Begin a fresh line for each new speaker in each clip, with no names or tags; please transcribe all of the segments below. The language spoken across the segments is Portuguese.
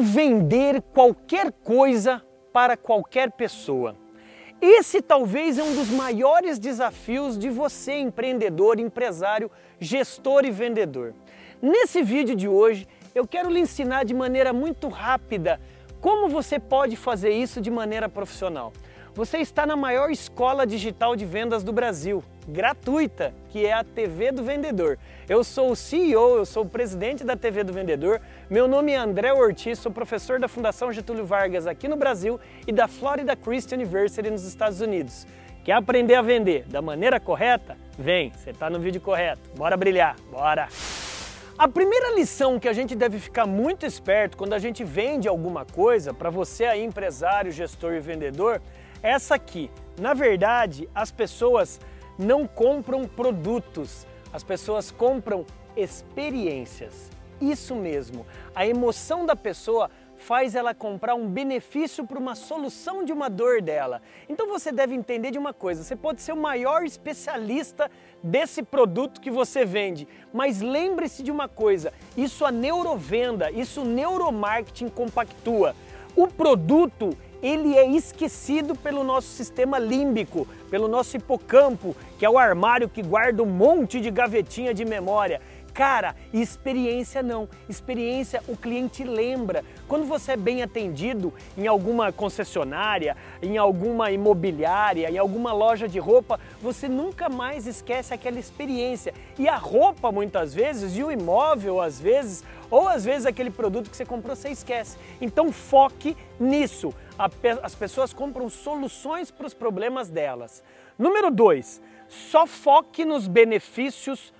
Vender qualquer coisa para qualquer pessoa? Esse talvez é um dos maiores desafios de você, empreendedor, empresário, gestor e vendedor. Nesse vídeo de hoje, eu quero lhe ensinar de maneira muito rápida como você pode fazer isso de maneira profissional. Você está na maior escola digital de vendas do Brasil, gratuita, que é a TV do Vendedor. Eu sou o CEO, eu sou o presidente da TV do Vendedor. Meu nome é André Ortiz, sou professor da Fundação Getúlio Vargas aqui no Brasil e da Florida Christian University nos Estados Unidos. Quer aprender a vender da maneira correta? Vem, você está no vídeo correto. Bora brilhar, bora! A primeira lição que a gente deve ficar muito esperto quando a gente vende alguma coisa, para você aí empresário, gestor e vendedor, essa aqui. Na verdade, as pessoas não compram produtos, as pessoas compram experiências. Isso mesmo, a emoção da pessoa faz ela comprar um benefício para uma solução de uma dor dela. Então você deve entender de uma coisa: você pode ser o maior especialista desse produto que você vende, mas lembre-se de uma coisa: isso a neurovenda, isso o neuromarketing compactua. O produto ele é esquecido pelo nosso sistema límbico, pelo nosso hipocampo, que é o armário que guarda um monte de gavetinha de memória. Cara, experiência não. Experiência o cliente lembra. Quando você é bem atendido em alguma concessionária, em alguma imobiliária, em alguma loja de roupa, você nunca mais esquece aquela experiência. E a roupa muitas vezes, e o imóvel às vezes, ou às vezes aquele produto que você comprou você esquece. Então foque nisso. As pessoas compram soluções para os problemas delas. Número dois, só foque nos benefícios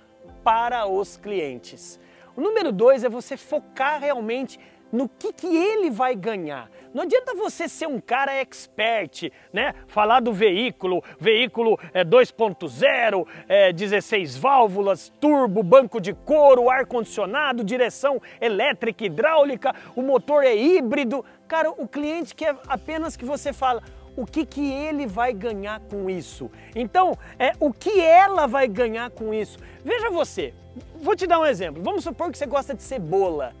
para os clientes. O número dois é você focar realmente no que, que ele vai ganhar. Não adianta você ser um cara expert, né? Falar do veículo, veículo é 2.0, é 16 válvulas, turbo, banco de couro, ar condicionado, direção elétrica, hidráulica, o motor é híbrido. Cara, o cliente quer apenas que você fala o que, que ele vai ganhar com isso. Então, é o que ela vai ganhar com isso. Veja você, vou te dar um exemplo. Vamos supor que você gosta de cebola.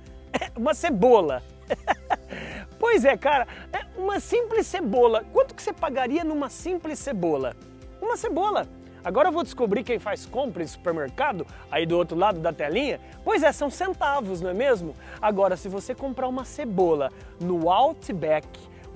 uma cebola. pois é, cara, é uma simples cebola. Quanto que você pagaria numa simples cebola? Uma cebola. Agora eu vou descobrir quem faz compra em supermercado, aí do outro lado da telinha. Pois é, são centavos, não é mesmo? Agora, se você comprar uma cebola no Outback,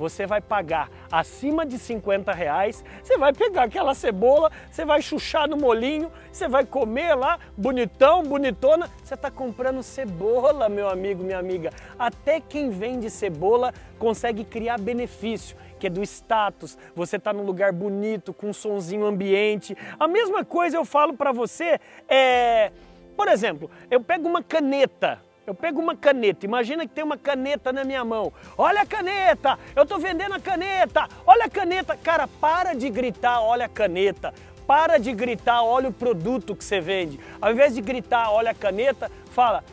você vai pagar acima de 50 reais, você vai pegar aquela cebola, você vai chuchar no molinho, você vai comer lá, bonitão, bonitona, você está comprando cebola, meu amigo, minha amiga. Até quem vende cebola consegue criar benefício, que é do status, você está num lugar bonito, com um sonzinho ambiente. A mesma coisa eu falo para você, é... Por exemplo, eu pego uma caneta, eu pego uma caneta, imagina que tem uma caneta na minha mão. Olha a caneta, eu estou vendendo a caneta, olha a caneta. Cara, para de gritar, olha a caneta. Para de gritar, olha o produto que você vende. Ao invés de gritar, olha a caneta, fala,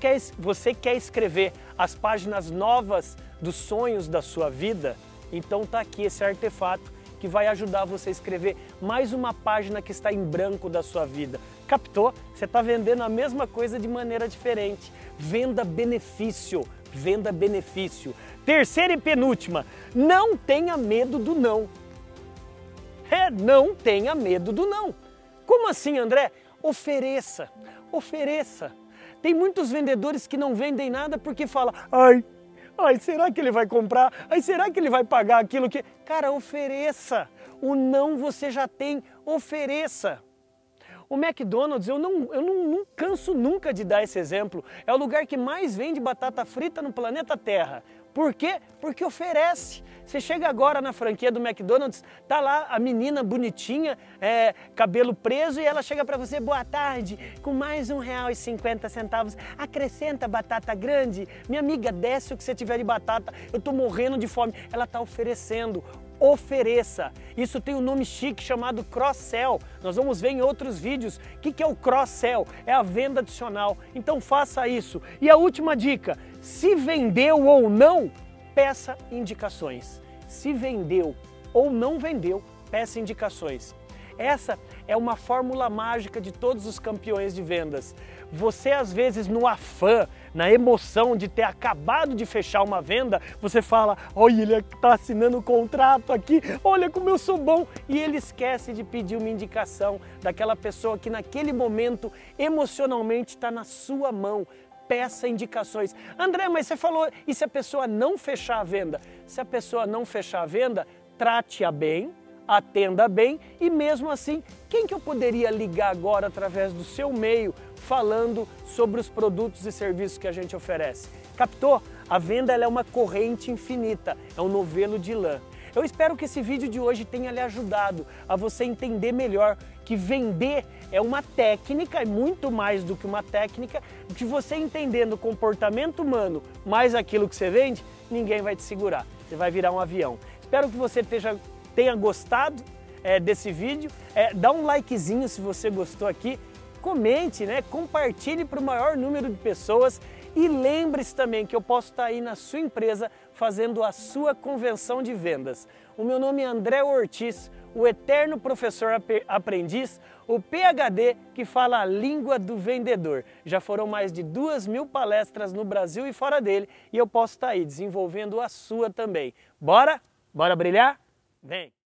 quer, você quer escrever as páginas novas dos sonhos da sua vida? Então tá aqui esse artefato que vai ajudar você a escrever mais uma página que está em branco da sua vida. Captou? Você está vendendo a mesma coisa de maneira diferente. Venda benefício, venda benefício. Terceira e penúltima, não tenha medo do não. É, não tenha medo do não. Como assim, André? Ofereça, ofereça. Tem muitos vendedores que não vendem nada porque falam, ai, ai, será que ele vai comprar? Ai, será que ele vai pagar aquilo que. Cara, ofereça. O não você já tem, ofereça. O McDonald's, eu não, eu não, não canso nunca de dar esse exemplo, é o lugar que mais vende batata frita no planeta Terra. Por quê? Porque oferece. Você chega agora na franquia do McDonald's, tá lá a menina bonitinha, é, cabelo preso, e ela chega para você, boa tarde, com mais um real e cinquenta centavos, acrescenta batata grande, minha amiga, desce o que você tiver de batata, eu tô morrendo de fome. Ela tá oferecendo ofereça. Isso tem um nome chique chamado cross-sell. Nós vamos ver em outros vídeos o que, é o cross-sell, é a venda adicional. Então faça isso. E a última dica: se vendeu ou não, peça indicações. Se vendeu ou não vendeu, peça indicações. Essa é uma fórmula mágica de todos os campeões de vendas. Você às vezes no afã, na emoção de ter acabado de fechar uma venda, você fala: "Olha, ele está assinando o um contrato aqui. Olha como eu sou bom". E ele esquece de pedir uma indicação daquela pessoa que naquele momento emocionalmente está na sua mão peça indicações. André, mas você falou, e se a pessoa não fechar a venda? Se a pessoa não fechar a venda, trate-a bem, atenda bem e mesmo assim, quem que eu poderia ligar agora através do seu meio falando sobre os produtos e serviços que a gente oferece? Captou? A venda é uma corrente infinita, é um novelo de lã. Eu espero que esse vídeo de hoje tenha lhe ajudado a você entender melhor que vender é uma técnica, é muito mais do que uma técnica, que você entendendo o comportamento humano mais aquilo que você vende, ninguém vai te segurar. Você vai virar um avião. Espero que você esteja, tenha gostado é, desse vídeo. É, dá um likezinho se você gostou aqui. Comente, né? compartilhe para o maior número de pessoas e lembre-se também que eu posso estar aí na sua empresa fazendo a sua convenção de vendas. O meu nome é André Ortiz, o eterno professor aprendiz, o PhD que fala a língua do vendedor. Já foram mais de duas mil palestras no Brasil e fora dele e eu posso estar aí desenvolvendo a sua também. Bora? Bora brilhar? Vem!